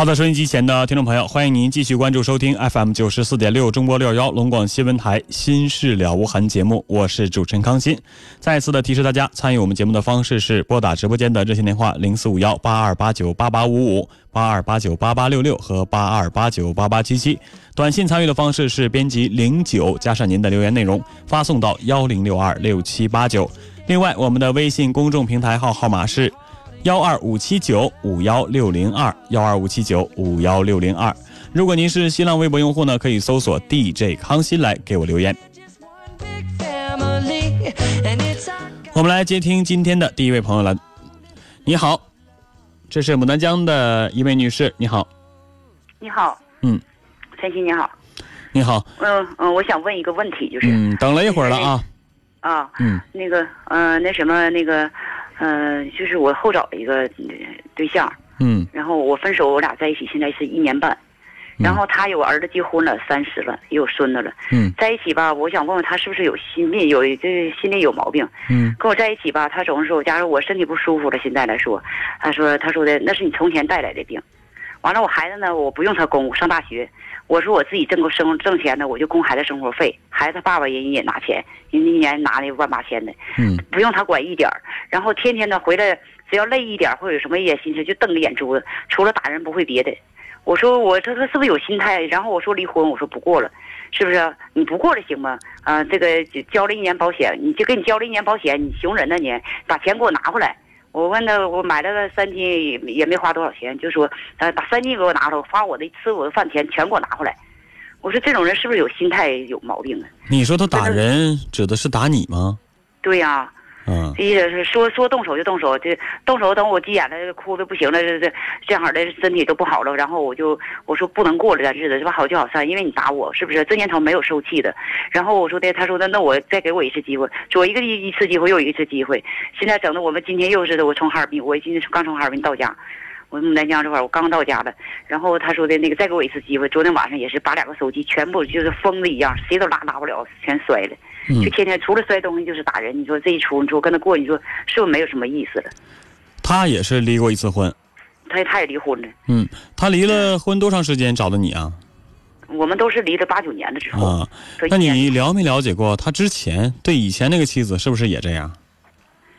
好的，收音机前的听众朋友，欢迎您继续关注收听 FM 九十四点六中波六幺龙广新闻台《心事了无痕》节目，我是主持人康欣。再次的提示大家，参与我们节目的方式是拨打直播间的热线电话零四五幺八二八九八八五五、八二八九八八六六和八二八九八八七七。短信参与的方式是编辑零九加上您的留言内容，发送到幺零六二六七八九。另外，我们的微信公众平台号号码是。幺二五七九五幺六零二幺二五七九五幺六零二，如果您是新浪微博用户呢，可以搜索 DJ 康欣来给我留言。我们来接听今天的第一位朋友了，你好，这是牡丹江的一位女士，你好，你好，嗯，陈曦你好，你好，嗯嗯，我想问一个问题，就是，嗯，等了一会儿了啊，啊，嗯，那个，嗯，那什么，那个。嗯，就是我后找了一个对象，嗯，然后我分手，我俩在一起现在是一年半，然后他有儿子结婚了，三十了，也有孙子了，嗯，在一起吧，我想问问他是不是有心病，有这心里有毛病，嗯，跟我在一起吧，他总是说，假如我身体不舒服了，现在来说，他说他说的那是你从前带来的病，完了我孩子呢，我不用他供，上大学。我说我自己挣够生挣钱的，我就供孩子生活费，孩子他爸爸人也拿钱，人一年拿那万八千的，嗯，不用他管一点儿。然后天天的回来，只要累一点或者有什么一点心思，就瞪着眼珠子，除了打人不会别的。我说我这他是不是有心态？然后我说离婚，我说不过了，是不是？你不过了行吗？啊，这个交了一年保险，你就给你交了一年保险，你熊人呢你？把钱给我拿回来。我问他，我买了个三斤，也也没花多少钱，就说，他，把三斤给我拿出来，花我的吃我的饭钱全给我拿回来。我说这种人是不是有心态有毛病啊？你说他打人指的是打你吗？对呀。嗯，意思是说说动手就动手，这动手等我急眼了，哭的不行了，这这这样的身体都不好了，然后我就我说不能过了这日子，是吧？好聚好散，因为你打我，是不是？这年头没有受气的。然后我说的，他说的，那我再给我一次机会，左一个一一次机会，又一次机会。现在整的我们今天又是的，我从哈尔滨，我今天刚从哈尔滨到家，我牡丹江这块我刚到家的。然后他说的那个再给我一次机会，昨天晚上也是把两个手机全部就是疯子一样，谁都拉拉不了，全摔了。就天天除了摔东西就是打人，你说这一出，你说跟他过，你说是不是没有什么意思了？他也是离过一次婚，他他也离婚了。嗯，他离了婚多长时间找的你啊？我们都是离了八九年的之后。啊，那你了没了解过他之前对以前那个妻子是不是也这样？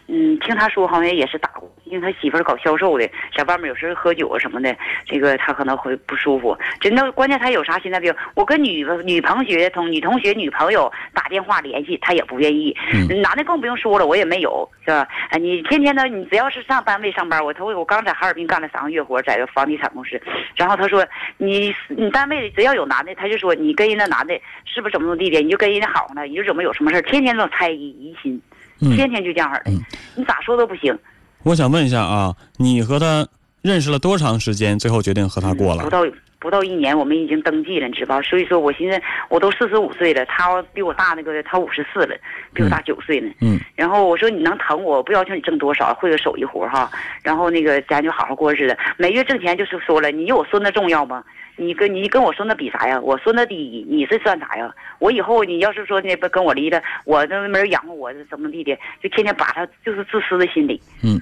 嗯，听他说好像也是打过，因为他媳妇儿搞销售的，在外面有时候喝酒啊什么的，这个他可能会不舒服。真的，关键他有啥心脏病？我跟女女同学同女同学女朋友打电话联系，他也不愿意。男的更不用说了，我也没有，是吧？哎，你天天的，你只要是上单位上班，我头我刚在哈尔滨干了三个月活，在个房地产公司，然后他说你你单位里只要有男的，他就说你跟人家男的是不是怎么怎么地的，你就跟人家好呢，你就怎么有什么事儿天天都猜疑疑心，嗯天天就这样式儿的，你咋说都不行。我想问一下啊，你和他认识了多长时间，最后决定和他过了？不到不到一年，我们已经登记了，你知道吧？所以说我寻思，我都四十五岁了，他比我大那个，他五十四了，比我大九岁呢。嗯。然后我说你能疼我，不要求你挣多少，会个手艺活哈。然后那个咱就好好过日子，每月挣钱就是说了，你有我孙子重要吗？你跟你跟我说那比啥呀？我说那第一，你是算啥呀？我以后你要是说那不跟我离了，我那没人养活我，怎么地的，就天天把他就是自私的心理。嗯，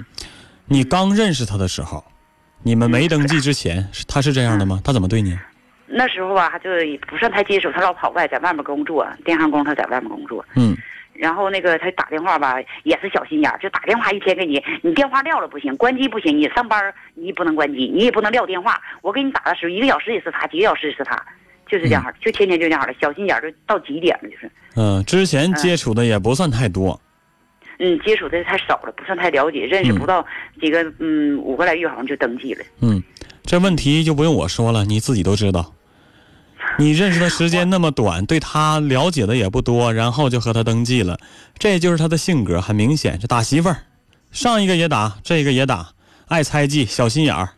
你刚认识他的时候，你们没登记之前，是他是这样的吗？他怎么对你？那时候吧，他就不算太接触，他老跑外，在外面工作，电焊工，他在外面工作。嗯然后那个他打电话吧，也是小心眼儿，就打电话一天给你，你电话撂了不行，关机不行，你上班儿你也不能关机，你也不能撂电话。我给你打的时候，一个小时也是他，几个小时也是他，就是这样儿，就天天就这样儿的，小心眼儿就到极点了，就是。嗯、之前接触的也不算太多。嗯，接触的太少了，不算太了解，认识不到几个，嗯，五个来月好像就登记了。嗯，这问题就不用我说了，你自己都知道。你认识的时间那么短，对他了解的也不多，然后就和他登记了，这就是他的性格，很明显，是打媳妇儿，上一个也打，这个也打，爱猜忌，小心眼儿，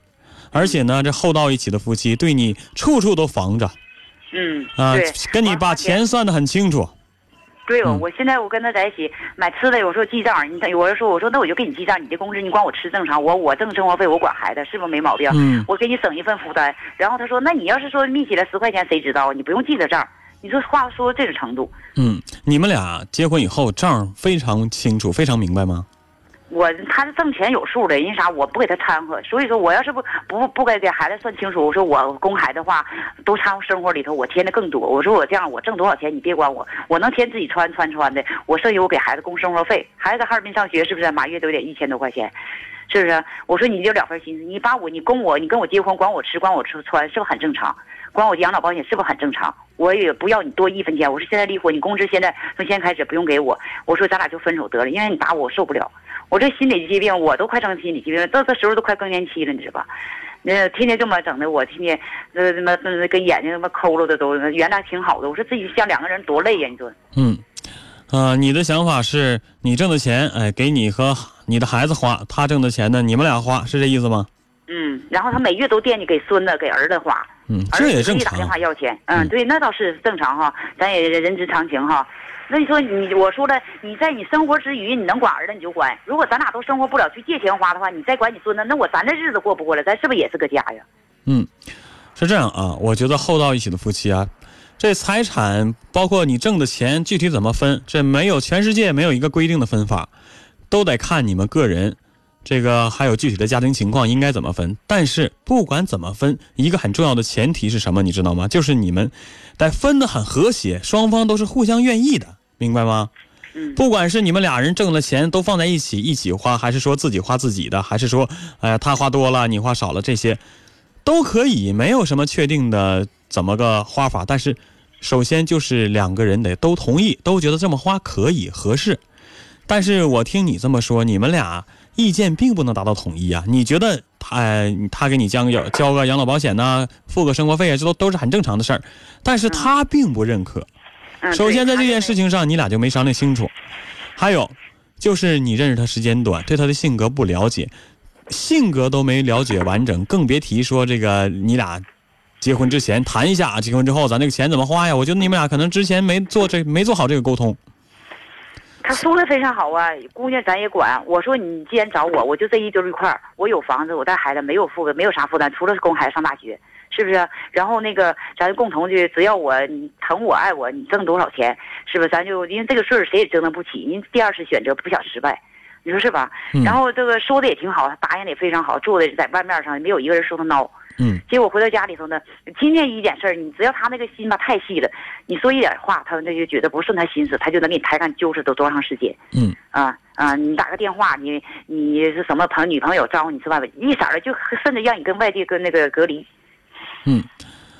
而且呢，这厚道一起的夫妻，对你处处都防着嗯，啊，，跟你把钱算得很清楚。对我现在我跟他在一起买吃的，有时候记账，你我就说我说那我就给你记账，你的工资你管我吃正常，我我挣生活费，我管孩子，是不是没毛病？嗯我给你省一份负担。然后他说，那你要是说密起来十块钱，谁知道？你不用记着账。你说话说这种程度，嗯，你们俩结婚以后账非常清楚，非常明白吗？我他是挣钱有数的，因为啥？我不给他掺和，所以说我要是不不不给给孩子算清楚，我说我供孩子的话，都掺和生活里头，我添的更多。我说我这样，我挣多少钱你别管我，我能添自己穿穿穿的，我剩下我给孩子供生活费。孩子在哈尔滨上学是不是？满月都得一千多块钱，是不是？我说你就两份心思，你把我你供我，你跟我结婚管我吃管我吃穿，是不是很正常？管我养老保险是不是很正常？我也不要你多一分钱。我说现在离婚，你工资现在从现在开始不用给我。我说咱俩就分手得了，因为你打我我受不了。我这心理疾病，我都快成心理疾病了，到这时候都快更年期了，你知道吧？那天天这么整的，我天天那他妈呃跟眼睛他妈抠了的都，原来挺好的。我说自己像两个人多累呀，你说？嗯，呃，你的想法是你挣的钱，哎，给你和你的孩子花，他挣的钱呢，你们俩花，是这意思吗？嗯，然后他每月都惦记给孙子给儿子花，嗯，儿这也正子可以打电话。要钱，嗯嗯，对，那倒是正常哈，咱也人之常情哈。那你说你我说了，你在你生活之余，你能管儿子你就管。如果咱俩都生活不了，去借钱花的话，你再管你孙子，那我咱这日子过不过了？咱是不是也是个家呀？嗯，是这样啊，我觉得厚道一起的夫妻啊，这财产包括你挣的钱具体怎么分，这没有全世界没有一个规定的分法，都得看你们个人，这个还有具体的家庭情况应该怎么分。但是不管怎么分，一个很重要的前提是什么，你知道吗？就是你们得分得很和谐，双方都是互相愿意的，明白吗？嗯不管是你们俩人挣的钱都放在一起一起花，还是说自己花自己的，还是说，哎呀他花多了你花少了，这些都可以，没有什么确定的怎么个花法。但是，首先就是两个人得都同意，都觉得这么花可以合适。但是我听你这么说，你们俩意见并不能达到统一啊。你觉得他呃他给你交个交个养老保险呐、付个生活费啊，这都都是很正常的事儿，但是他并不认可。嗯，首先在这件事，情上，你俩就没商量清楚。还有，就是你认识他时间短，对他的性格不了解，性格都没了解完整，更别提说这个你俩结婚之前谈一下，结婚之后咱这个钱怎么花呀？我觉得你们俩可能之前没做这没做好这个沟通。他说的非常好啊，姑娘咱也管。我说你既然找我，我就这一堆一块儿，我有房子，我带孩子，没有负没有啥负担，除了供孩子上大学，是不是？然后那个咱共同的，只要我你疼我爱我，你挣多少钱，是不是？咱就因为这个事儿谁也折腾不起，您第二次选择不想失败，你说是吧？嗯然后这个说的也挺好，他答应的也非常好，住的在外面上没有一个人说他孬。嗯结果回到家里头呢，今天一点事儿，你只要他那个心吧太细了，你说一点话，他那就觉得不顺他心思，他就能给你抬杠揪扯都多长时间。嗯啊啊！你打个电话，你你是什么朋女朋友招呼你吃饭，一色儿的就甚至让你跟外地跟那个隔离。嗯，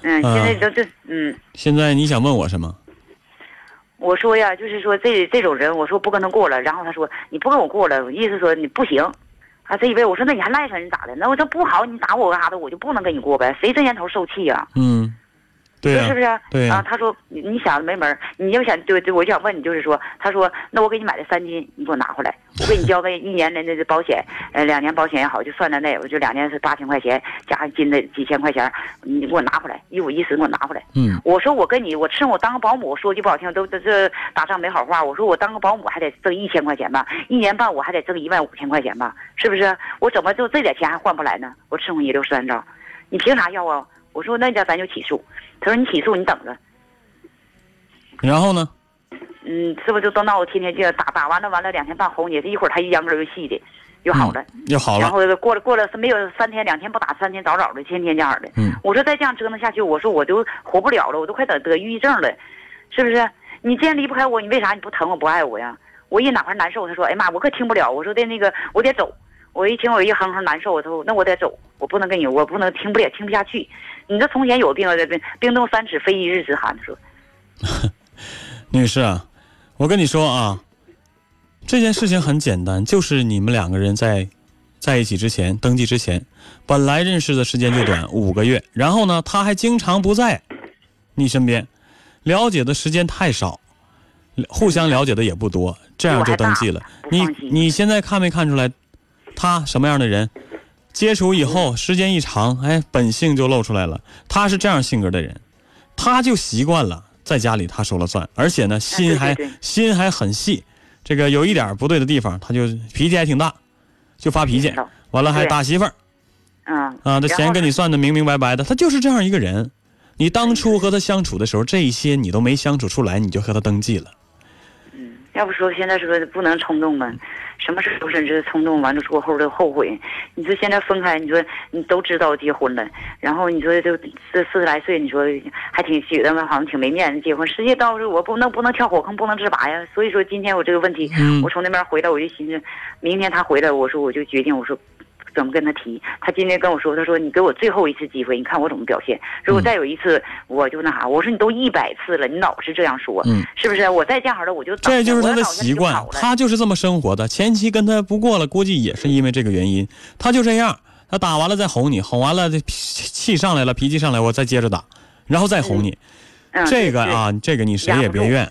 现在都这嗯。现在你想问我什么？我说呀，就是说这这种人，我说不跟他过了，然后他说你不跟我过了，我意思说你不行。啊，这一辈我说那你还赖上人咋的？那我这不好，你打我干啥的，我就不能跟你过呗？谁这年头受气呀、嗯，对呀、是不是？对呀啊，他说你你想没门儿，你要想对对，我就想问你，就是说，他说那我给你买的三金，你给我拿回来，我给你交 个一年的那个保险，呃，两年保险也好，就算在内，我就两年是八千块钱，加上金的几千块钱，你给我拿回来，一五一十给我拿回来。嗯我说我跟你，我趁我当个保姆，说句不好听，都这这打仗没好话。我说我当个保姆还得挣一千块钱吧，一年半我还得挣一万五千块钱吧，是不是？我怎么就这点钱还换不来呢？我吃红一六十三招，你凭啥要啊？我说那家咱就起诉。他说你起诉你等着，然后呢？嗯，是不是就都闹我天天这打打完了完了两天半哄你，一会儿他一秧歌又细的，又好了。又好了。然后过了过了没有三天两天不打，三天早早的，天天这样的。嗯我说再这样折腾下去，我说我都活不了了，我都快得得抑郁症了，是不是？你既然离不开我，你为啥你不疼我不爱我呀？我一哪块难受，他说：“哎妈，我可听不了。”我说的那个我得走。我一听我一哼哼难受，我说那我得走，我不能跟你，我不能听不了，听不下去。你这从前有病啊，这病冰冻三尺非一日之寒。他说 女士啊，我跟你说啊，这件事情很简单，就是你们两个人在在一起之前，登记之前，本来认识的时间就短，五个月，然后呢，他还经常不在你身边，了解的时间太少，互相了解的也不多，这样就登记了。你你现在看没看出来，他什么样的人？接触以后，时间一长，哎，本性就露出来了。他是这样性格的人，他就习惯了在家里他说了算，而且呢，心还、心还很细。这个有一点不对的地方，他就脾气还挺大，就发脾气，完了还打媳妇儿嗯啊，这钱跟你算的明明白白的，他就是这样一个人。你当初和他相处的时候，这一些你都没相处出来，你就和他登记了。要不说现在说不能冲动嘛，什么事都是这冲动完了过后都后悔。你说现在分开，你说你都知道结婚了，然后你说就这四十来岁，你说还挺觉得好像挺没面子结婚，实际到时我不能不能跳火坑，不能自拔呀。所以说今天我这个问题，嗯我从那边回来，我就寻思，明天他回来，我说我就决定，我说。怎么跟他提？他今天跟我说，他说你给我最后一次机会，你看我怎么表现。如果再有一次，我就那啥。我说你都一百次了，你老是这样说，嗯是不是？我再这样式的，我就这就是他的习惯他就是这么生活的。前期跟他不过了，估计也是因为这个原因，他就这样。他打完了再哄你，哄完了这气上来了，脾气上来，我再接着打，然后再哄你。嗯这个，啊，这个你谁也别怨，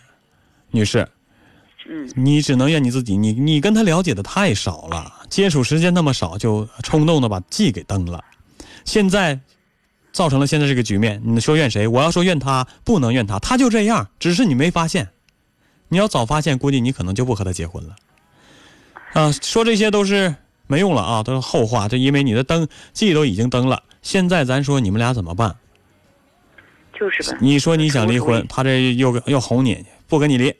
女士，嗯，你只能怨你自己。你你跟他了解的太少了，接触时间那么少，就冲动的把记给登了。现在造成了现在这个局面，你说怨谁？我要说怨他，不能怨他，他就这样，只是你没发现。你要早发现，估计你可能就不和他结婚了。啊，说这些都是没用了啊，都是后话。就因为你的登记都已经登了，现在咱说你们俩怎么办？就是吧。你说你想离婚他这又又哄你，不跟你离，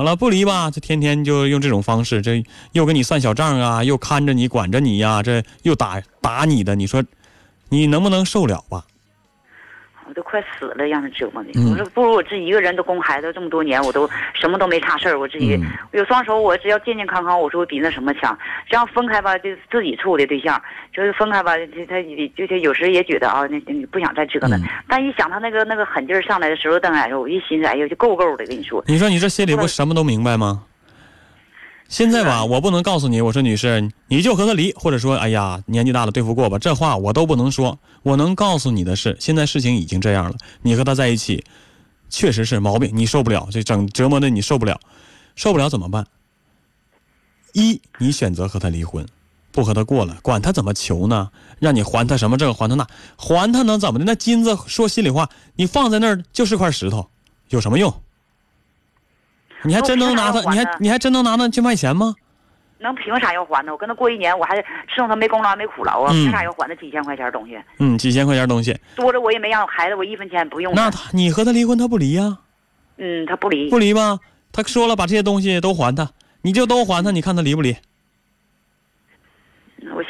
好了不离吧，这天天就用这种方式，这又跟你算小账啊，又看着你管着你呀、这又打打你的，你说你能不能受了吧？我都快死了，让他折磨的。嗯我说不如我自己一个人都供孩子这么多年，我都什么都没差事儿，我自己、嗯有双手，我只要健健康康，我说比那什么强。这样分开吧，就自己处的对象，就是分开吧，就他就是有时也觉得啊，那你不想再折腾。嗯但一想他那个那个狠劲儿上来的时候，当然我一寻思，哎呀，就够够的，跟你说。你说你这心里不什么都明白吗？现在吧，我不能告诉你，我说女士，你就和他离，或者说，哎呀，年纪大了对付过吧，这话我都不能说。我能告诉你的是，现在事情已经这样了，你和他在一起，确实是毛病，你受不了，这整折磨的你受不了，受不了怎么办？一，你选择和他离婚，不和他过了，管他怎么求呢？让你还他什么这个还他那，还他能怎么的？那金子说心里话，你放在那儿就是块石头，有什么用？你还真能拿他？你还你还真能拿那去卖钱吗？能凭啥要还呢？我跟他过一年，我还伺候他没功劳没苦劳啊，嗯凭啥要还那几千块钱东西？嗯，几千块钱东西，多了我也没让孩子我一分钱不用。那他你和他离婚，他不离呀、嗯，他不离。不离吗？他说了，把这些东西都还他，你就都还他，你看他离不离？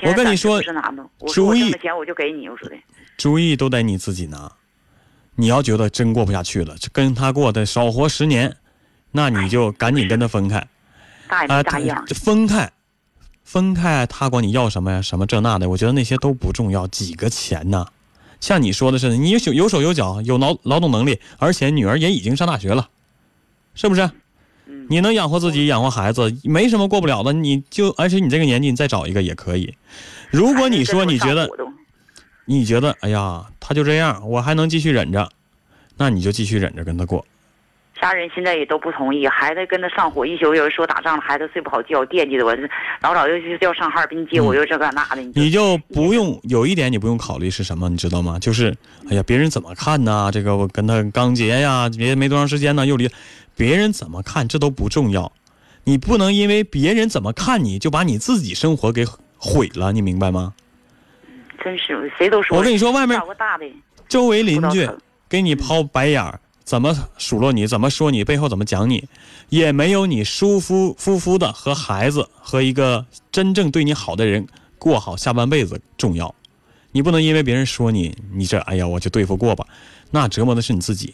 我跟你说主意钱我就给你，我说的。主意都得你自己拿。你要觉得真过不下去了，就跟他过得少活十年，那你就赶紧跟他分开。大爷啊，分开，分开，他管你要什么呀？什么这那的，我觉得那些都不重要，几个钱呢？像你说的是，你有有手有脚，有劳劳动能力，而且女儿也已经上大学了，是不是？嗯你能养活自己，养活孩子，没什么过不了的。你就，而且你这个年纪，你再找一个也可以。如果你说你觉得你觉得，哎呀，他就这样，我还能继续忍着，那你就继续忍着跟他过。家人现在也都不同意，孩子跟他上火，一宿有人说打仗了，孩子睡不好觉，惦记着我，老早就就要上哈尔滨接我，又这个那的。嗯你就不用有一点你不用考虑是什么，你知道吗？就是，哎呀，别人怎么看呢？这个我跟他刚结呀，别没多长时间呢，又离，别人怎么看这都不重要，你不能因为别人怎么看你就把你自己生活给毁了，你明白吗？真是谁都说。我跟你说，外面周围邻居给你抛白眼儿，怎么数落你，怎么说你，背后怎么讲你，也没有你舒舒服服的和孩子和一个真正对你好的人过好下半辈子重要。你不能因为别人说你，你这哎呀我就对付过吧，那折磨的是你自己。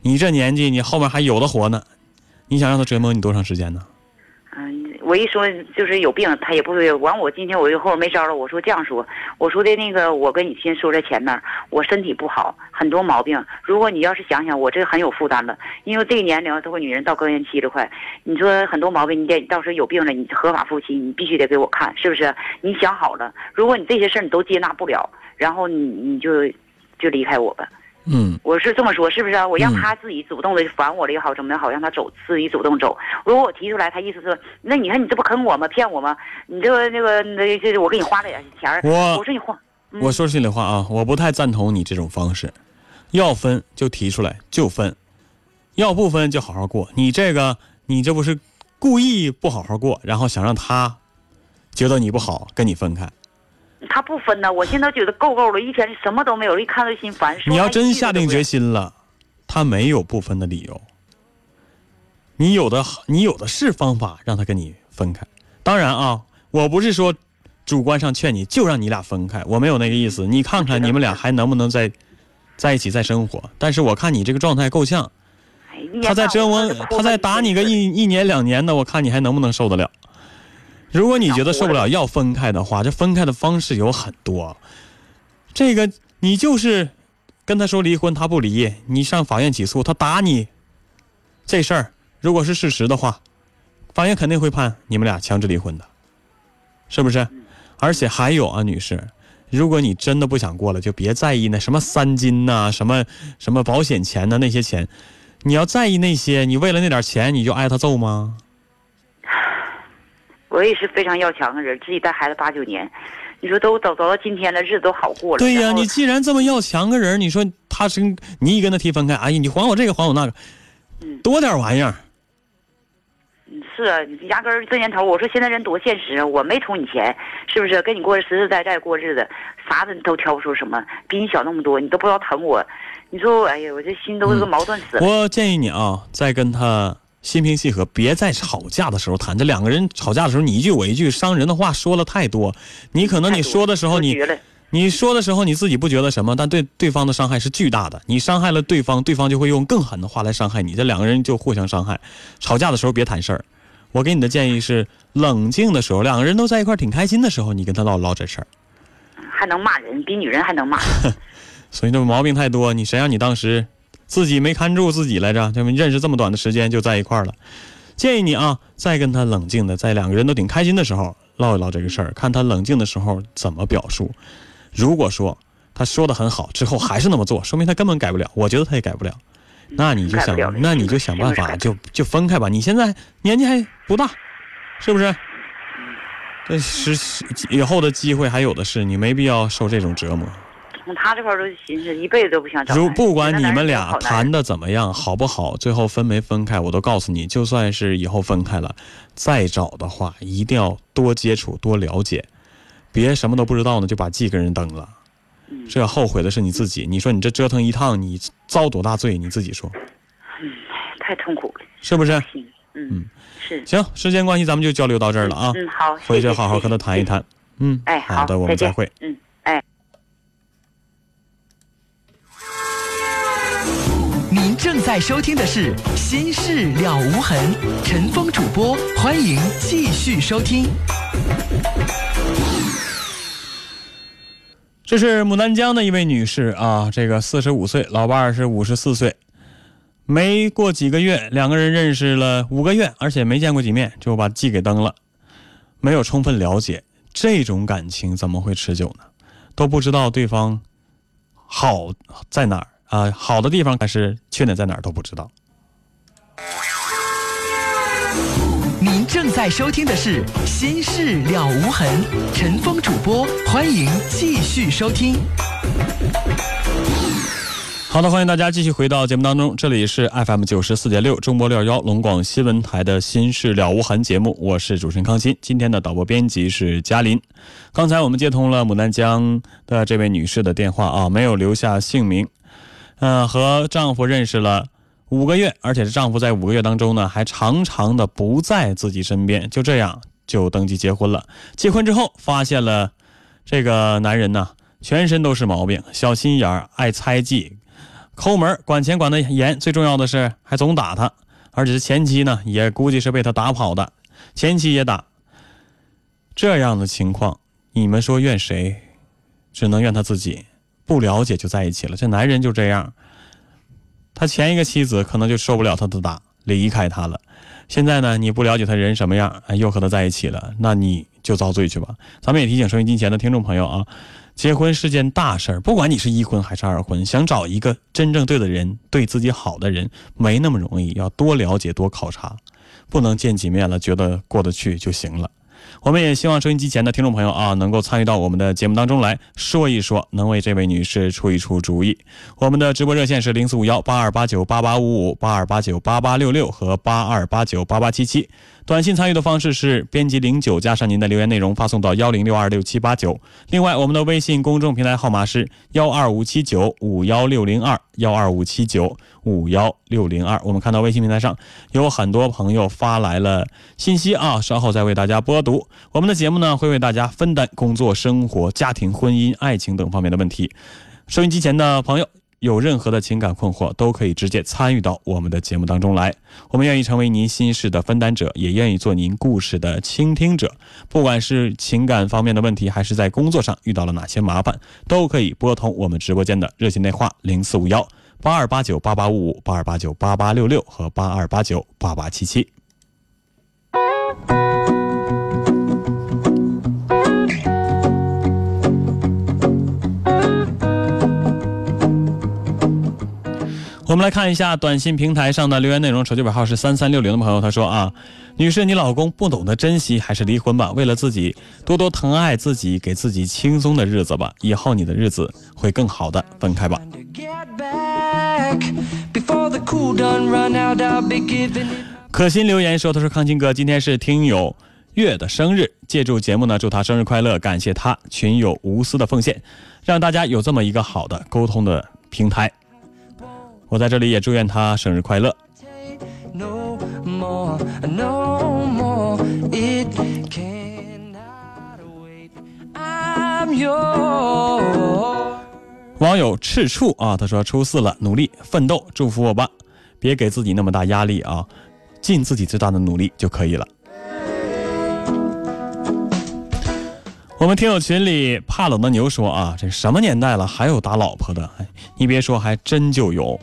你这年纪，你后面还有的活呢，你想让他折磨你多长时间呢？我一说就是有病，他也不会。完，我今天我就后没招了，我说这样说，我说的那个，我跟你先说在前面，我身体不好，很多毛病。如果你要是想想，我这很有负担了，因为这个年龄，这个女人到更年期了快，你说很多毛病，你得到时候有病了，你合法夫妻，你必须得给我看，是不是？你想好了，如果你这些事儿你都接纳不了，然后你你就就离开我吧。嗯，我是这么说，是不是啊？我让嗯他自己主动的烦我了也好，怎么也好，让他走，自己主动走。如果我提出来，他意思是，那你看你这不坑我吗？骗我吗？你这个那个那这我给你花了点钱儿，我我说你花，嗯我说心里话啊，我不太赞同你这种方式。要分就提出来就分，要不分就好好过。你这个，你这不是故意不好好过，然后想让他觉得你不好，跟你分开。他不分呢。我现在觉得够够了，一天什么都没有，一看到心烦。你要真下定决心了，他没有不分的理由。你有的，你有的是方法让他跟你分开。当然啊，我不是说主观上劝你就让你俩分开，我没有那个意思。你看看你们俩还能不能在 在一起再生活？但是我看你这个状态够呛，他在折磨他在打你个一一年两年的，我看你还能不能受得了？如果你觉得受不了要分开的话，这分开的方式有很多。这个你就是跟他说离婚，他不离，你上法院起诉，他打你，这事儿如果是事实的话，法院肯定会判你们俩强制离婚的，是不是？而且还有啊，女士，如果你真的不想过了，就别在意那什么三金呐、什么什么保险钱呐、那些钱，你要在意那些，你为了那点钱你就挨他揍吗？我也是非常要强的人，自己带孩子八九年，你说都走走到今天了，日子都好过了。对呀、你既然这么要强个人，你说他是你一跟他提分开，哎呀，你还我这个还我那个，多点玩意儿。是啊，你压根儿这年头，我说现在人多现实啊，我没图你钱，是不是？跟你过实实在在过日子，啥子都挑不出什么，比你小那么多，你都不知道疼我，你说，哎呀，我这心都是个矛盾死了。我建议你啊，再跟他心平气和，别在吵架的时候谈。这两个人吵架的时候，你一句我一句，伤人的话说了太多。你可能你说的时候，你你说的时候你自己不觉得什么，但对对方的伤害是巨大的。你伤害了对方，对方就会用更狠的话来伤害你，这两个人就互相伤害。吵架的时候别谈事儿。我给你的建议是，冷静的时候，两个人都在一块儿挺开心的时候，你跟他唠唠这事儿。还能骂人，比女人还能骂。所以这毛病太多，你谁让你当时自己没看住自己来着？这么认识这么短的时间就在一块儿了。建议你啊，再跟他冷静的，在两个人都挺开心的时候唠一唠这个事儿，看他冷静的时候怎么表述。如果说他说的很好，之后还是那么做，说明他根本改不了。我觉得他也改不了。那你就想那你就想办法，就就分开吧。你现在年纪还不大，是不是？这是以后的机会还有的是，你没必要受这种折磨。从他这块儿都寻思一辈子都不想找。如不管你们俩谈的怎么样，好不好，最后分没分开，我都告诉你，就算是以后分开了，再找的话，一定要多接触、多了解，别什么都不知道呢就把记跟人登了，嗯这后悔的是你自己。你说你这折腾一趟，你遭多大罪？你自己说嗯太痛苦了。是不是？嗯嗯，是。行，时间关系，咱们就交流到这儿了啊，嗯，好，回去好好跟他谈一。谈。嗯，哎，好的，我们再会。嗯，正在收听的是《心事了无痕》，陈峰主播，欢迎继续收听。这是牡丹江的一位女士啊，这个四十五岁，老伴儿是五十四岁，没过几个月，两个人认识了五个月，而且没见过几面，就把记给登了，没有充分了解，这种感情怎么会持久呢？都不知道对方好在哪儿啊，好的地方但是缺点在哪儿都不知道。您正在收听的是《心事了无痕》，陈峰主播，欢迎继续收听。好的，欢迎大家继续回到节目当中，这里是 FM 九十四点六中波六幺龙广新闻台的《心事了无痕》节目，我是主持人康欣。今天的导播编辑是嘉林。刚才我们接通了牡丹江的这位女士的电话啊，没有留下姓名。嗯、和丈夫认识了五个月，而且是丈夫在五个月当中呢，还常常的不在自己身边，就这样就登记结婚了。结婚之后发现了这个男人呢，全身都是毛病，小心眼儿，爱猜忌。抠门，管钱管得严，最重要的是还总打他，而且是前妻呢，也估计是被他打跑的，前妻也打。这样的情况，你们说怨谁？只能怨他自己，不了解就在一起了。这男人就这样，他前一个妻子可能就受不了他的打，离开他了。现在呢，你不了解他人什么样，哎又和他在一起了，那你就遭罪去吧。咱们也提醒收音机前的听众朋友啊，结婚是件大事儿，不管你是一婚还是二婚，想找一个真正对的人、对自己好的人，没那么容易，要多了解、多考察，不能见几面了觉得过得去就行了。我们也希望收音机前的听众朋友啊，能够参与到我们的节目当中来说一说，能为这位女士出一出主意。我们的直播热线是零四五幺八二八九八八五五、八二八九八八六六和八二八九八八七七。短信参与的方式是编辑零九加上您的留言内容发送到幺零六二六七八九。另外，我们的微信公众平台号码是幺二五七九五幺六零二幺二五七九五幺六零二。我们看到微信平台上有很多朋友发来了信息啊，稍后再为大家播读。我们的节目呢会为大家分担工作、生活、家庭、婚姻、爱情等方面的问题。收音机前的朋友。有任何的情感困惑，都可以直接参与到我们的节目当中来。我们愿意成为您心事的分担者，也愿意做您故事的倾听者。不管是情感方面的问题，还是在工作上遇到了哪些麻烦，都可以拨通我们直播间的热线电话零四五幺八二八九八八五五、八二八九八八六六和八二八九八八七七。我们来看一下短信平台上的留言内容，手机尾号是三三六零的朋友他说啊，女士，你老公不懂得珍惜，还是离婚吧。为了自己多多疼爱自己，给自己轻松的日子吧，以后你的日子会更好的。分开吧。可心留言说：“他说康青哥，今天是听友月的生日，借助节目呢，祝他生日快乐，感谢他群友无私的奉献，让大家有这么一个好的沟通的平台。我在这里也祝愿他生日快乐。网友赤处啊，他说初四了，努力奋斗，祝福我吧，别给自己那么大压力啊，尽自己最大的努力就可以了。我们听友群里怕冷的牛说啊，这什么年代了还有打老婆的？哎，你别说，还真就有。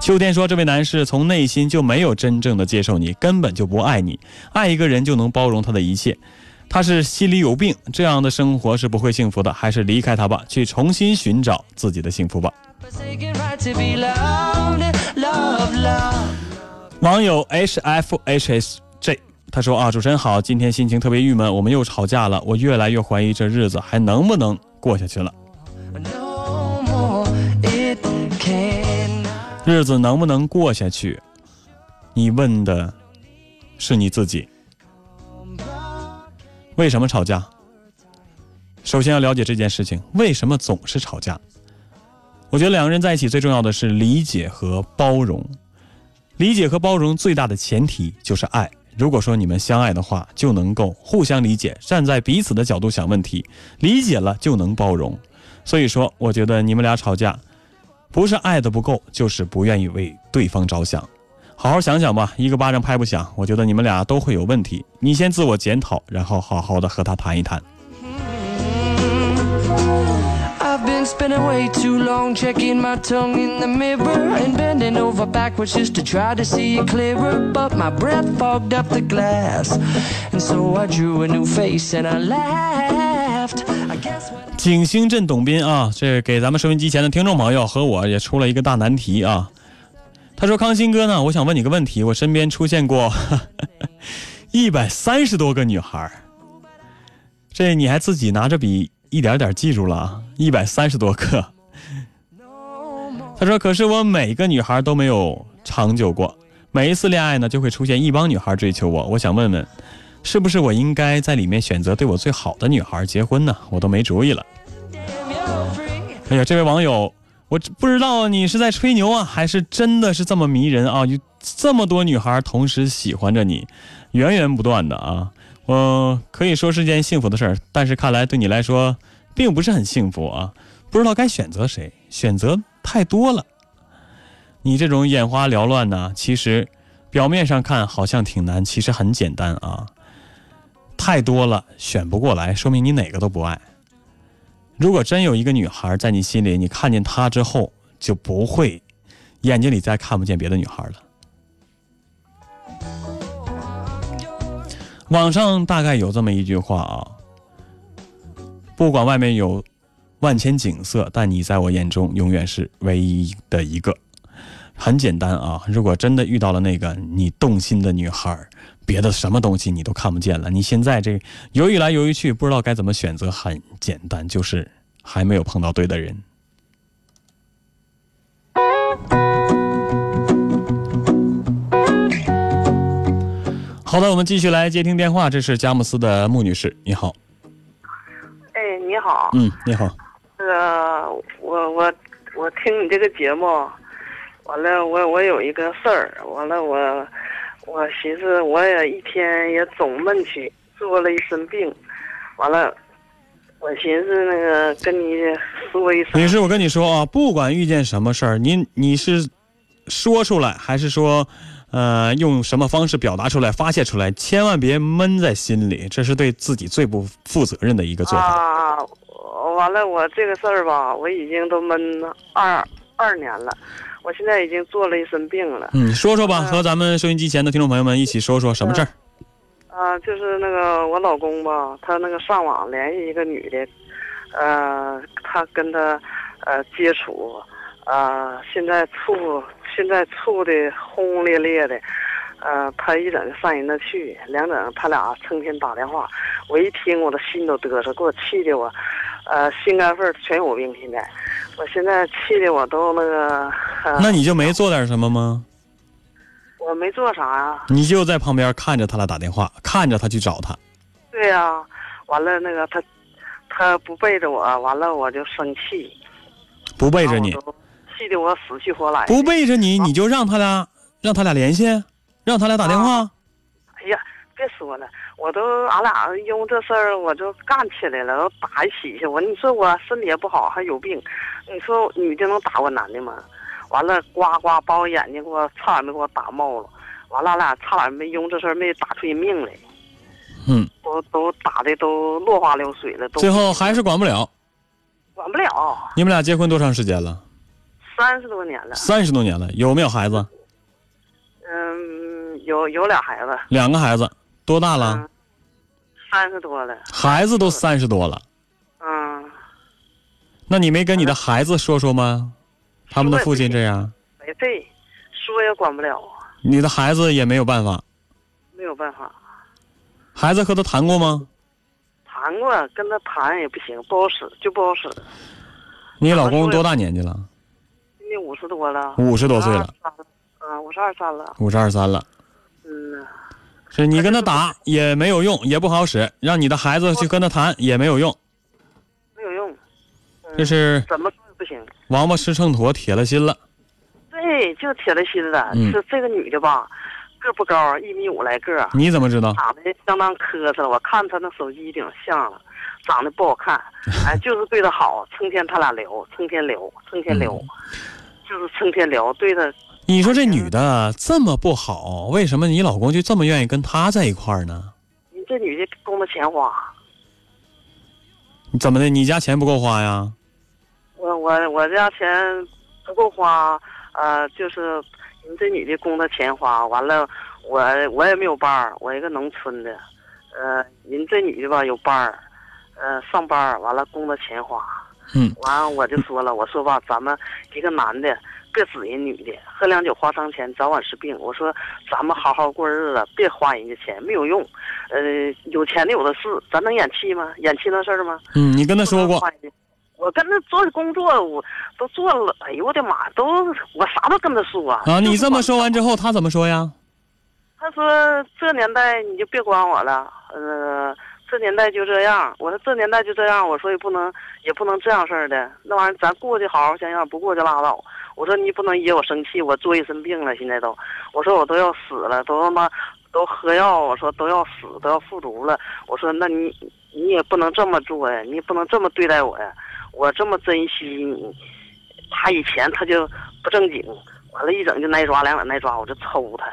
秋天说，这位男士从内心就没有真正的接受你，根本就不爱你。爱一个人就能包容他的一切，他是心里有病，这样的生活是不会幸福的，还是离开他吧，去重新寻找自己的幸福吧。网友 H F H S J 他说啊，主持人好，今天心情特别郁闷，我们又吵架了，我越来越怀疑这日子还能不能过下去了。日子能不能过下去？你问的是你自己。为什么吵架？首先要了解这件事情，为什么总是吵架？我觉得两个人在一起最重要的是理解和包容。理解和包容最大的前提就是爱，如果说你们相爱的话，就能够互相理解，站在彼此的角度想问题，理解了就能包容。所以说，我觉得你们俩吵架，不是爱的不够，就是不愿意为对方着想。好好想想吧，一个巴掌拍不响。我觉得你们俩都会有问题，你先自我检讨，然后好好的和他谈一谈。I've been spending way too long checking my tongue in the mirror and bending over backwards just to try to see it clearer. But my breath fogged up the glass, and so I drew a new face and I laughed. 景星镇董斌啊，这给咱们收音机前的听众朋友和我也出了一个大难题啊。他说：“康鑫哥呢，我想问你个问题，我身边出现过 一百三十多个女孩，这你还自己拿着笔一点点记住了啊？一百三十多个。”他说：“可是我每个女孩都没有长久过，每一次恋爱呢，就会出现一帮女孩追求我。我想问问，是不是我应该在里面选择对我最好的女孩结婚呢？我都没主意了。”哎呀，这位网友，我不知道你是在吹牛啊，还是真的是这么迷人啊？有这么多女孩同时喜欢着你，源源不断的啊，我可以说是件幸福的事儿，但是看来对你来说并不是很幸福啊，不知道该选择谁，选择太多了。你这种眼花缭乱呢，其实表面上看好像挺难，其实很简单啊。太多了，选不过来，说明你哪个都不爱。如果真有一个女孩在你心里，你看见她之后就不会眼睛里再看不见别的女孩了。网上大概有这么一句话啊，不管外面有万千景色，但你在我眼中永远是唯一的一个。很简单啊，如果真的遇到了那个你动心的女孩，别的什么东西你都看不见了。你现在这犹豫来犹豫去，不知道该怎么选择，很简单，就是还没有碰到对的人。好的，我们继续来接听电话，这是佳木斯的穆女士，你好，哎，你好，嗯，你好，那个我我我听你这个节目，完了我我有一个事儿，完了我我寻思我也一天也总闷气，做了一身病，完了我寻思那个跟你说一声，女士，我跟你说啊，不管遇见什么事儿，您你是说出来，还是说，呃，用什么方式表达出来、发泄出来，千万别闷在心里，这是对自己最不负责任的一个做法。啊，完了我这个事儿吧，我已经都闷二二年了，我现在已经做了一身病了。嗯，说说吧，嗯和咱们收音机前的听众朋友们一起说说什么事儿。啊，就是那个我老公吧，他那个上网联系一个女的，呃，他跟他呃接触，啊，现在处现在处的轰轰烈烈的，呃，他一整就上人那去，两整他俩成天打电话，我一听我的心都嘚瑟，给我气的我，呃，心肝肺全有病，现在，我现在气的我都那个，呃、那你就没做点什么吗？我没做啥呀、你就在旁边看着他俩打电话，看着他去找他。对呀、完了那个他，他不背着我，完了我就生气，不背着你气得我死去活来。不背着你，你就让他俩让他俩联系，让他俩打电话。别说了，我都俺俩因为这事儿我就干起来了，都打一起去。我你说我身体也不好，还有病，你说女的能打过男的吗？完了，呱呱把我眼睛给我差点没给我打冒了。完了，俺俩差点没因为这事儿没打出人命来，嗯，都都打的都落花流水了，都最后还是管不了。管不了。你们俩结婚多长时间了？三十多年了，三十多年了，有没有孩子？嗯，有有俩孩子，两个孩子，多大了？嗯，三十多了，孩子都三十多了，嗯，那你没跟你的孩子说说吗？他们的父亲这样，没对，说也管不了，你的孩子也没有办法。没有办法。孩子和他谈过吗？谈过，跟他谈也不行，不好使，就不好使。你老公多大年纪了？今年五十多了，五十多岁了，啊，五十二三了，五十二三了。嗯呐，是你跟他打也没有用，也不好使，让你的孩子去跟他谈也没有用，没有用，嗯这是怎么说也不行。王八吃秤砣，铁了心了。对，就铁了心了。嗯是这个女的吧，个不高，一米五来个，你怎么知道？长得相当磕碜。我看她那手机顶像了，长得不好看。哎，就是对她好，成天他俩聊，成天聊，成天聊，就是成天聊，对他。你说这女的这么不好，为什么你老公就这么愿意跟她在一块儿呢？你这女的供他钱花，怎么的？你家钱不够花呀？我我我家钱不够花，呃，就是你这女的供他钱花，完了我我也没有班儿，我一个农村的，呃，人这女的吧有班儿，呃，上班儿完了供他钱花，嗯，完了我就说了，我说吧，咱们一个男的别指人女的，喝两酒花伤钱，早晚是病。我说咱们好好过日子，别花人家钱，没有用。呃，有钱的有的是，咱能演戏吗？演戏那事儿吗？嗯，你跟他说过，我跟他做工作，我都做了。哎呦我的妈，都我啥都跟他说啊。啊，你这么说完之后，他怎么说呀？他说这年代你就别管我了，呃，这年代就这样。我说这年代就这样，我说也不能也不能这样式儿的，那玩意儿咱过去好好想想，不过就拉倒。我说你不能惹我生气，我做一身病了，现在都，我说我都要死了，都他妈都喝药，我说都要死，都要复读了。我说那你你也不能这么做呀，你也不能这么对待我呀。我这么珍惜你，他以前他就不正经，完了，一整就挨抓，两两挨抓，我就抽他。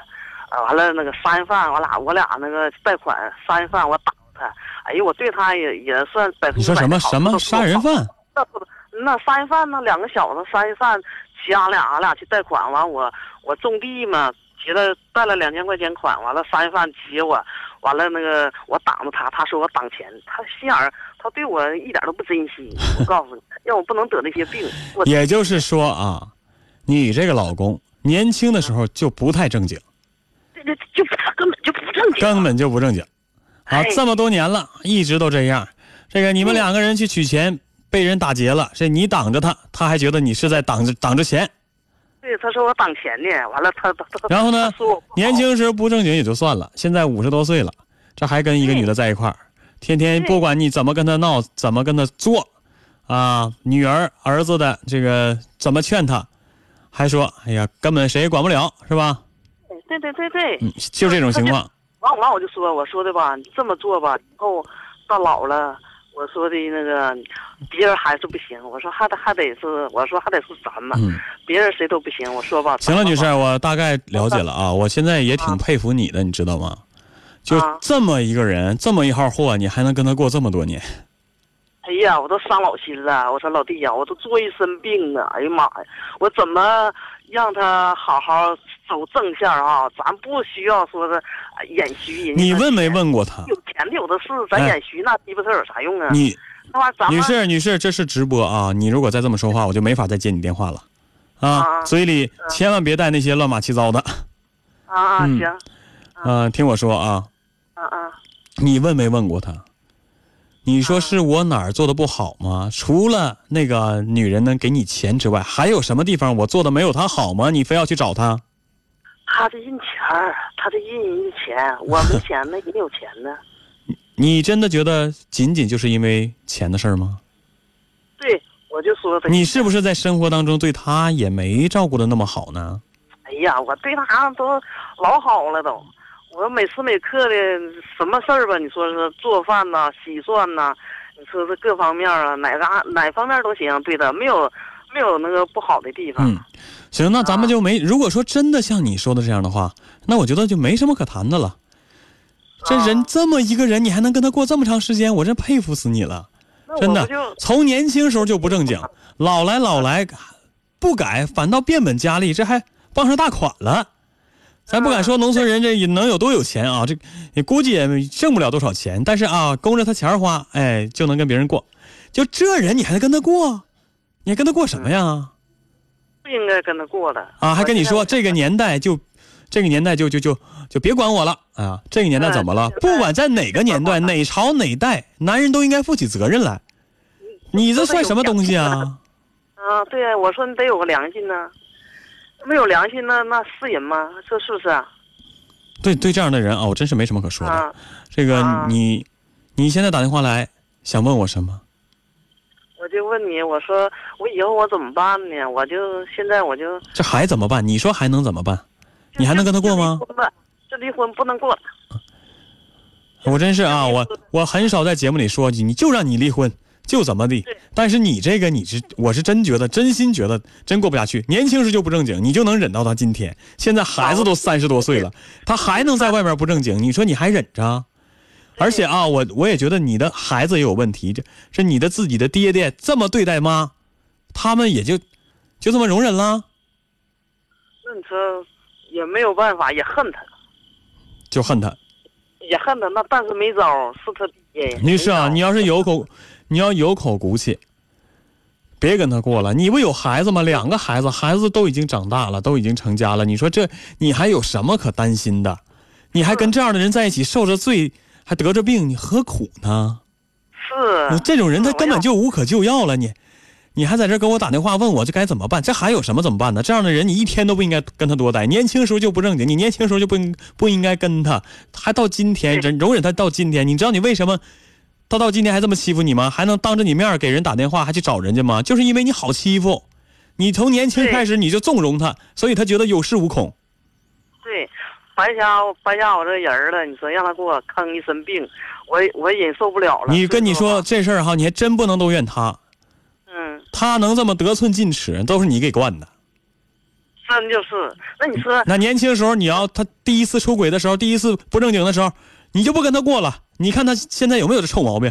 啊，完了那个杀人犯，我俩我俩那个贷款杀人犯，我打他。哎呦，我对他也也算百分你说什么什么杀人犯？那不那杀人犯呢？两个小子杀人犯，骑俺俩俺俩去贷款，完我我种地嘛，提了贷了两千块钱款，完了三月份接我，完了那个我挡着他，他说我挡钱，他心眼儿，他对我一点都不珍惜。我告诉你，让我不能得那些病。我也就是说啊，你这个老公年轻的时候就不太正经，这这就他根本就不正经，根本就不正经。啊哎，这么多年了，一直都这样。这个你们两个人去取钱，被人打劫了，是你挡着他，他还觉得你是在挡着挡着钱。对，他说我挡钱呢，完了他他他，然后呢年轻时候不正经也就算了，现在五十多岁了，这还跟一个女的在一块儿，天天不管你怎么跟他闹，怎么跟他做，啊，女儿儿子的这个怎么劝他，还说哎呀根本谁也管不了，是吧？对对对对，嗯，就这种情况。完完我就说，我说的吧，你这么做吧，以后到老了，我说的那个别人还是不行，我说还得还得是，我说还得是咱们，嗯，别人谁都不行。我说吧，行了，女士，我大概了解了啊，我现在也挺佩服你的，你知道吗？就啊这么一个人，这么一号货，你还能跟他过这么多年？哎呀，我都伤老心了。我说老弟呀，我都做一身病啊！哎呀妈呀，我怎么让他好好走正线啊？咱不需要说是呃演虚人你问没？问过他？有钱的有的是，咱哎演虚那鸡巴事儿有啥用啊？你那玩意儿咱们女士，女士，这是直播啊！你如果再这么说话，我就没法再接你电话了，啊！啊嘴里千万别带那些乱码七糟的。啊啊嗯行嗯、听我说啊，啊啊。你问没问过他？你说是我哪儿做的不好吗？除了那个女人能给你钱之外，还有什么地方我做的没有她好吗？你非要去找她？他的印钱儿，他的印人家钱，我没钱呢，人有钱呢。你真的觉得仅仅就是因为钱的事儿吗？对，我就说他。你是不是在生活当中对他也没照顾的那么好呢？哎呀，我对他都老好了都，我每时每刻的什么事儿吧，你说是做饭呐、洗涮呐、你说是各方面啊，哪个哪方面都行，对的没有没有那个不好的地方。嗯，行，那咱们就没。如果说真的像你说的这样的话，那我觉得就没什么可谈的了。这人这么一个人，你还能跟他过这么长时间，我真佩服死你了。真的从年轻时候就不正经，老来老来不改，反倒变本加厉，这还傍上大款了。咱不敢说农村人这能有多有钱啊，这也估计也挣不了多少钱，但是啊，供着他钱花，哎，就能跟别人过。就这人，你还能跟他过？你还跟他过什么呀？不应该跟他过的啊，还跟你说这个年代就，这个年代就就就就别管我了啊！这个年代怎么了？嗯不管在哪个年代、哪朝哪代，男人都应该负起责任来。你这算什么东西啊？啊，对呀，我说你得有个良心呢，没有良心那那是人吗？这是不是啊？对对，这样的人啊，我真是没什么可说的。啊，这个啊你，你现在打电话来想问我什么？我就问你，我说我以后我怎么办呢？我就现在我就这还怎么办？你说还能怎么办？你还能跟他过吗？这离婚不能过。我真是啊，我我很少在节目里说你，你就让你离婚，就怎么地。但是你这个，你是我是真觉得，真心觉得真过不下去。年轻时就不正经，你就能忍到他今天。现在孩子都三十多岁了，他还能在外面不正经，你说你还忍着？而且啊，我我也觉得你的孩子也有问题，这是你的自己的爹爹这么对待妈，他们也就就这么容忍了，那你说也没有办法，也恨他，就恨他。也恨他，那但是没招儿，是他爹。女士啊，你要是有口，你要有口骨气，别跟他过了。你不有孩子吗？两个孩子，孩子都已经长大了，都已经成家了。你说这你还有什么可担心的？你还跟这样的人在一起，受着罪，还得着病，你何苦呢？是你这种人他根本就无可救药了，你，你还在这跟我打电话问我这该怎么办？这还有什么怎么办呢？这样的人你一天都不应该跟他多待。年轻时候就不正经，你年轻时候就不应不应该跟他，还到今天忍容忍他到今天。你知道你为什么他到今天还这么欺负你吗？还能当着你面给人打电话，还去找人家吗？就是因为你好欺负，你从年轻开始你就纵容他，所以他觉得有恃无恐。对，白瞎白瞎我这人了。你说让他给我坑一身病，我我忍受不了了。你跟你说这事儿哈，你还真不能都怨他，嗯，他能这么得寸进尺，都是你给惯的。真就是。那你说，那年轻时候，你要他第一次出轨的时候，第一次不正经的时候，你就不跟他过了。你看他现在有没有这臭毛病？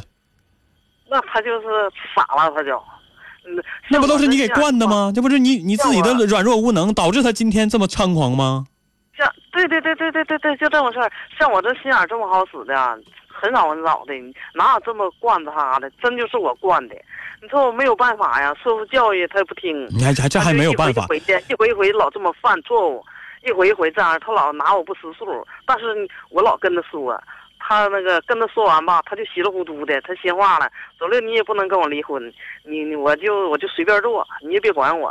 那他就是傻了，他就。嗯，那不都是你给惯的吗？这不是你你自己的软弱无能，导致他今天这么猖狂吗？像对对对对对对对，就这么事儿。像我这心眼这么好使的，很少很少的，哪有这么惯他的？真就是我惯的。你说我没有办法呀，说服教育他也不听。你还还这还没有办法一？回一回一回一回老这么犯错误，一回一回这样，他老拿我不识数。但是我老跟他说，他那个跟他说完吧，他就稀里糊涂的，他心话了。走了，你也不能跟我离婚，你你我就我就随便做，你也别管我，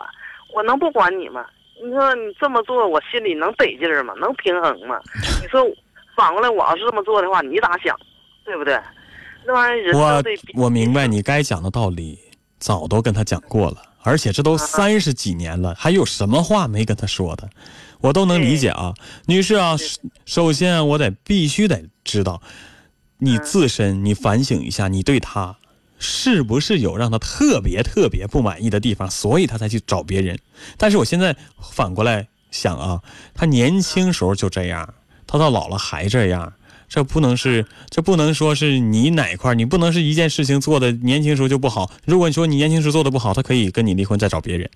我能不管你吗？你说你这么做，我心里能得劲儿吗？能平衡吗？你说反过来，我要是这么做的话，你咋想？对不对？那玩意儿人我我明白你该讲的道理，早都跟他讲过了，而且这都三十几年了，还有什么话没跟他说的？我都能理解啊，女士啊，首首先啊我得必须得知道，你自身你反省一下，你对他是不是有让他特别特别不满意的地方，所以他才去找别人。但是我现在反过来想啊，他年轻时候就这样，他到老了还这样。这不能是，这不能说是你哪块儿，你不能是一件事情做的年轻时候就不好。如果你说你年轻时候做的不好，他可以跟你离婚再找别人。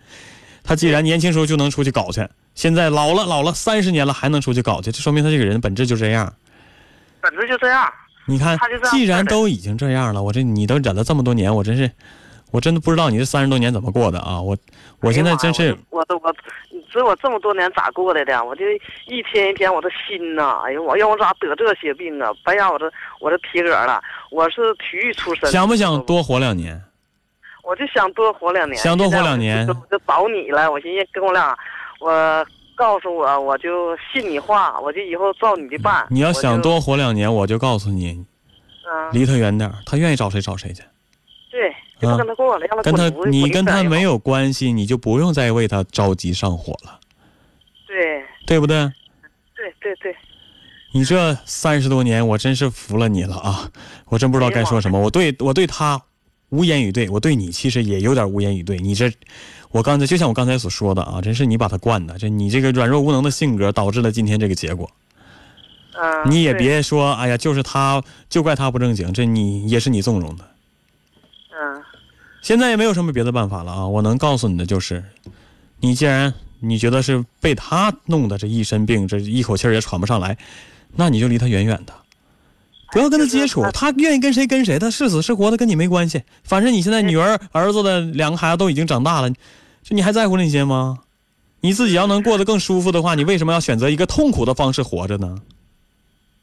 他既然年轻时候就能出去搞去，现在老了老了三十年了还能出去搞去，这说明他这个人本质就这样。本质就这样。你看既然都已经这样了，我这你都忍了这么多年，我真是，我真的不知道你这三十多年怎么过的啊！我我现在真是，我都我，你知道我这么多年咋过来的？我就一天一天我的心呐，哎呦，我要我咋得这些病啊？白让我这我这皮革了。我是体育出身，想不想多活两年？我就想多活两年，想多活两年我就就找你了。我寻思跟我俩，我告诉我，我就信你话，我就以后照你的办。你要想，多活两年，我就告诉你，嗯，离他远点他愿意找谁找谁去。对，就不跟他过了，让他跟他滚犊子你跟他没。有关系，你就不用再为他着急上火了，对对不对？对对对，你这三十多年，我真是服了你了啊！我真不知道该说什么。我对我对他无言以对，我对你其实也有点无言以对。你这，我刚才就像我刚才所说的啊，真是你把他惯的，这你这个软弱无能的性格导致了今天这个结果。嗯，你也，别说，哎呀，就是他，就怪他不正经，这你也是你纵容的。嗯现在也没有什么别的办法了啊！我能告诉你的就是，你既然你觉得是被他弄的这一身病，这一口气儿也喘不上来，那你就离他远远的，不要跟他接触。他愿意跟谁跟谁，他是死是活的跟你没关系。反正你现在女儿、儿子的两个孩子都已经长大了，这你还在乎那些吗？你自己要能过得更舒服的话，你为什么要选择一个痛苦的方式活着呢？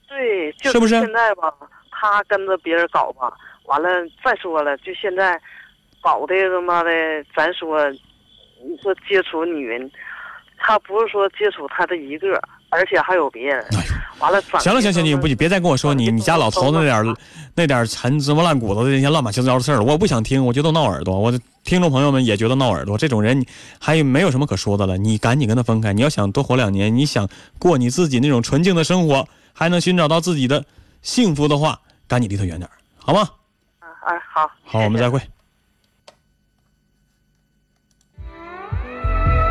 对，就是不是现在吧，他跟着别人搞吧，完了再说了，就现在搞的他妈的，咱说，你说接触女人，他不是说接触他的一个，而且还有别人。哎完了转。行了行行，你不你别再跟我说你你家老头子那点儿那点儿陈芝麻烂谷子的那些乱八七糟的事儿了，我不想听，我觉得闹耳朵。我的听众朋友们也觉得闹耳朵，这种人还没有什么可说的了，你赶紧跟他分开。你要想多活两年，你想过你自己那种纯净的生活，还能寻找到自己的幸福的话，赶紧离他远点儿，好吗？哎，好，好，我们再会。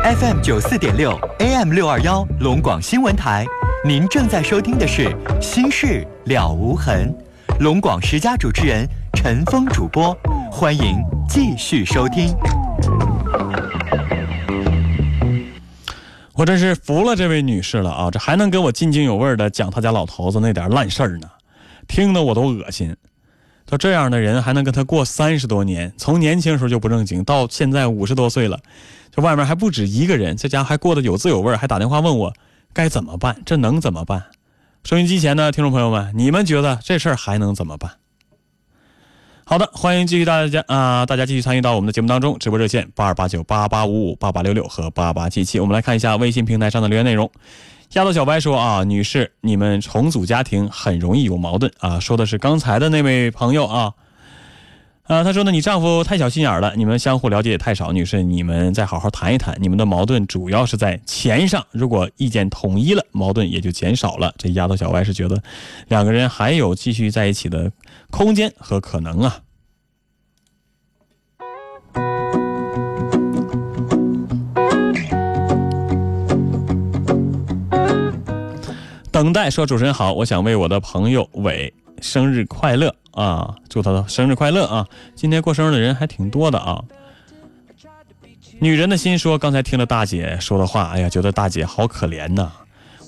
FM 九四点六，AM 六二幺，龙广新闻台。您正在收听的是《心事了无痕》，龙广十佳主持人陈峰主播，欢迎继续收听。我真是服了这位女士了啊！这还能跟我津津有味的讲他家老头子那点烂事儿呢，听得我都恶心。就这样的人还能跟他过三十多年，从年轻时候就不正经，到现在五十多岁了，这外面还不止一个人，在家还过得有滋有味，还打电话问我该怎么办，这能怎么办？收音机前的听众朋友们，你们觉得这事儿还能怎么办？好的，欢迎继续大家啊、大家继续参与到我们的节目当中，直播热线八二八九八八五五八八六六和八八七七。我们来看一下微信平台上的留言内容。丫头小白说啊，女士，你们重组家庭很容易有矛盾啊，说的是刚才的那位朋友啊。啊，她说呢，你丈夫太小心眼了，你们相互了解也太少。女士，你们再好好谈一谈，你们的矛盾主要是在钱上，如果意见统一了，矛盾也就减少了。这丫头小歪是觉得两个人还有继续在一起的空间和可能啊。等待说：“主持人好，我想为我的朋友伟生日快乐啊，祝他的生日快乐啊！今天过生日的人还挺多的啊。”女人的心说：“刚才听了大姐说的话，哎呀，觉得大姐好可怜呐。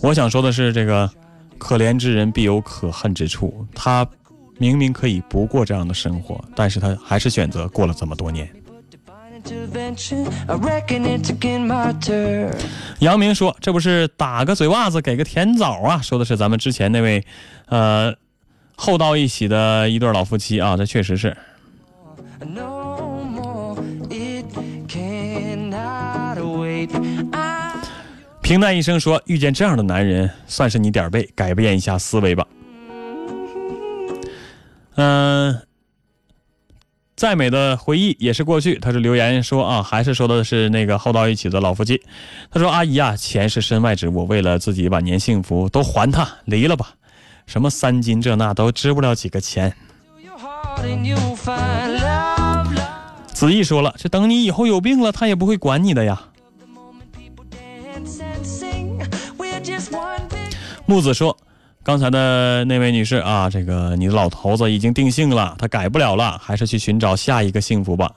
我想说的是，这个可怜之人必有可恨之处。她明明可以不过这样的生活，但是她还是选择过了这么多年。”杨明说：“这不是打个嘴袜子给个甜枣啊？”说的是咱们之前那位，呃，厚道一起的一对老夫妻啊，这确实是。平淡一生说：“遇见这样的男人，算是你点儿背，改变一下思维吧。”嗯、再美的回忆也是过去。他是留言说啊，还是说的是那个厚道一起的老夫妻。他说：“阿姨啊，钱是身外之物，为了自己晚年幸福，都还他，离了吧。什么三金这那都值不了几个钱。”子毅说了，这等你以后有病了，他也不会管你的呀。木子说，刚才的那位女士啊，这个你的老头子已经定性了，他改不了了，还是去寻找下一个幸福吧。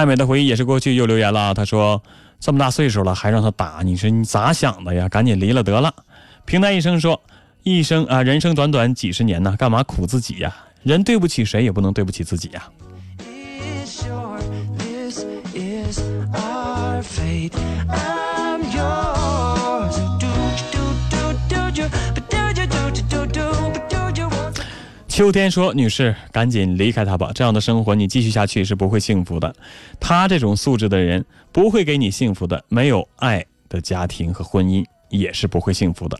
再美的回忆也是过去，又留言了，他说这么大岁数了还让他打，你说你咋想的呀？赶紧离了得了。平淡一生说，一生啊，人生短短几十年呢，干嘛苦自己呀？人对不起谁也不能对不起自己呀。秋天说：“女士，赶紧离开他吧，这样的生活你继续下去是不会幸福的。他这种素质的人不会给你幸福的，没有爱的家庭和婚姻也是不会幸福的。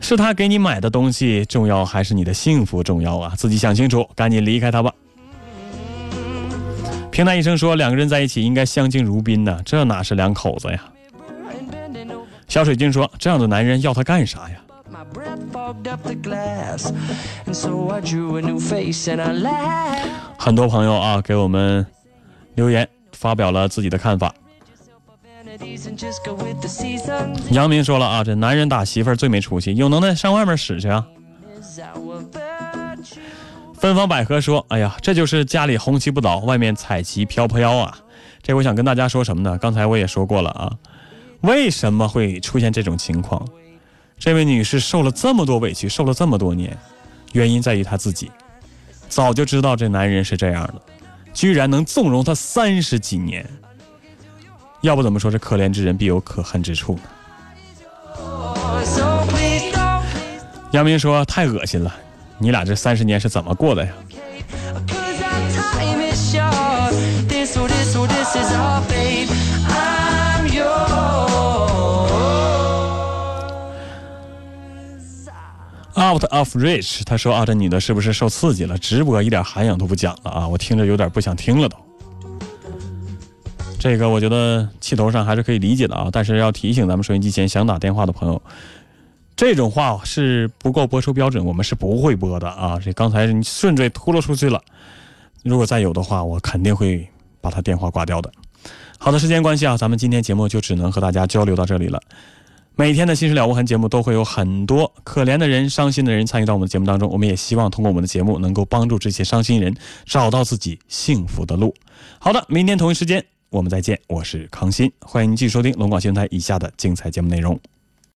是他给你买的东西重要，还是你的幸福重要啊？自己想清楚，赶紧离开他吧。”平淡医生说：“两个人在一起应该相敬如宾呐、这哪是两口子呀小水晶说：“这样的男人要他干啥呀？”很多朋友啊给我们留言发表了自己的看法。杨明说了啊这男人打媳妇儿最没出息有能耐上外面使去啊。芬芳百合说哎呀这就是家里红旗不倒外面彩旗飘飘啊。这我想跟大家说什么呢？刚才我也说过了啊为什么会出现这种情况？这位女士受了这么多委屈，受了这么多年，原因在于她自己，早就知道这男人是这样的，居然能纵容他三十几年。要不怎么说这可怜之人必有可恨之处呢？杨明说：“太恶心了，你俩这三十年是怎么过的呀？” Out of reach，他说啊，这女的是不是受刺激了？直播一点涵养都不讲了啊，我听着有点不想听了都。这个我觉得气头上还是可以理解的啊，但是要提醒咱们收音机前想打电话的朋友，这种话是不够播出标准，我们是不会播的啊。这刚才你顺嘴秃噜出去了，如果再有的话，我肯定会把他电话挂掉的。好的，时间关系啊，咱们今天节目就只能和大家交流到这里了。每天的《新事了无痕》节目都会有很多可怜的人、伤心的人参与到我们的节目当中。我们也希望通过我们的节目，能够帮助这些伤心人找到自己幸福的路。好的，明天同一时间我们再见。我是康欣，欢迎您继续收听龙广新闻台以下的精彩节目内容。